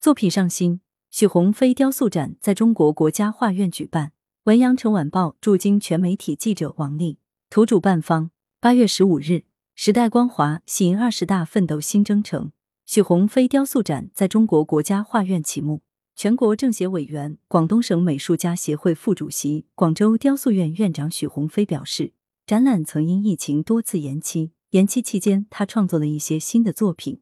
作品上新，许鸿飞雕塑展在中国国家画院举办。文阳城晚报驻京全媒体记者王丽，图主办方。八月十五日，时代光华喜迎二十大奋斗新征程。许鸿飞雕塑展在中国国家画院启幕。全国政协委员、广东省美术家协会副主席、广州雕塑院院长许鸿飞表示，展览曾因疫情多次延期，延期期间他创作了一些新的作品，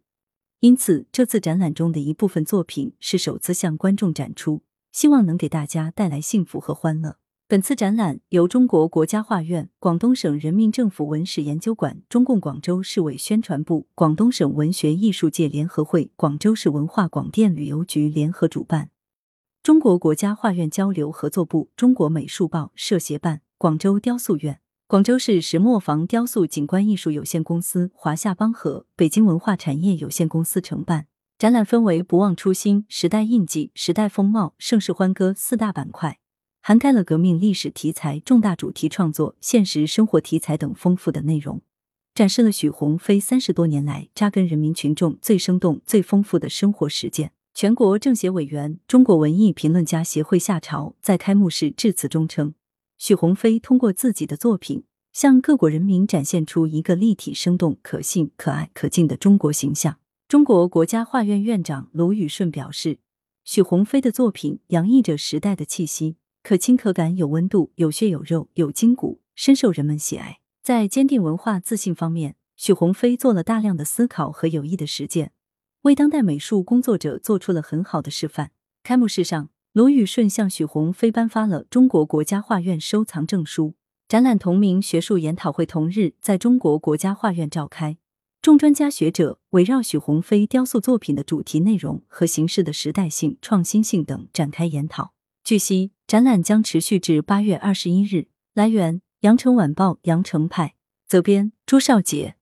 因此这次展览中的一部分作品是首次向观众展出。希望能给大家带来幸福和欢乐。本次展览由中国国家画院、广东省人民政府文史研究馆、中共广州市委宣传部、广东省文学艺术界联合会、广州市文化广电旅游局联合主办，中国国家画院交流合作部、中国美术报社协办，广州雕塑院、广州市石磨坊雕塑景观艺术有限公司、华夏邦和、北京文化产业有限公司承办。展览分为“不忘初心”“时代印记”“时代风貌”“盛世欢歌”四大板块，涵盖了革命历史题材、重大主题创作、现实生活题材等丰富的内容，展示了许鸿飞三十多年来扎根人民群众最生动、最丰富的生活实践。全国政协委员、中国文艺评论家协会夏朝在开幕式致辞中称，许鸿飞通过自己的作品，向各国人民展现出一个立体、生动、可信、可爱、可敬的中国形象。中国国家画院院长卢宇顺表示，许鸿飞的作品洋溢着时代的气息，可亲可感，有温度，有血有肉，有筋骨，深受人们喜爱。在坚定文化自信方面，许鸿飞做了大量的思考和有益的实践，为当代美术工作者做出了很好的示范。开幕式上，卢宇顺向许鸿飞颁发了中国国家画院收藏证书。展览同名学术研讨会同日在中国国家画院召开。众专家学者围绕许鸿飞雕塑作品的主题内容和形式的时代性、创新性等展开研讨。据悉，展览将持续至八月二十一日。来源：羊城晚报羊城派，责编：朱少杰。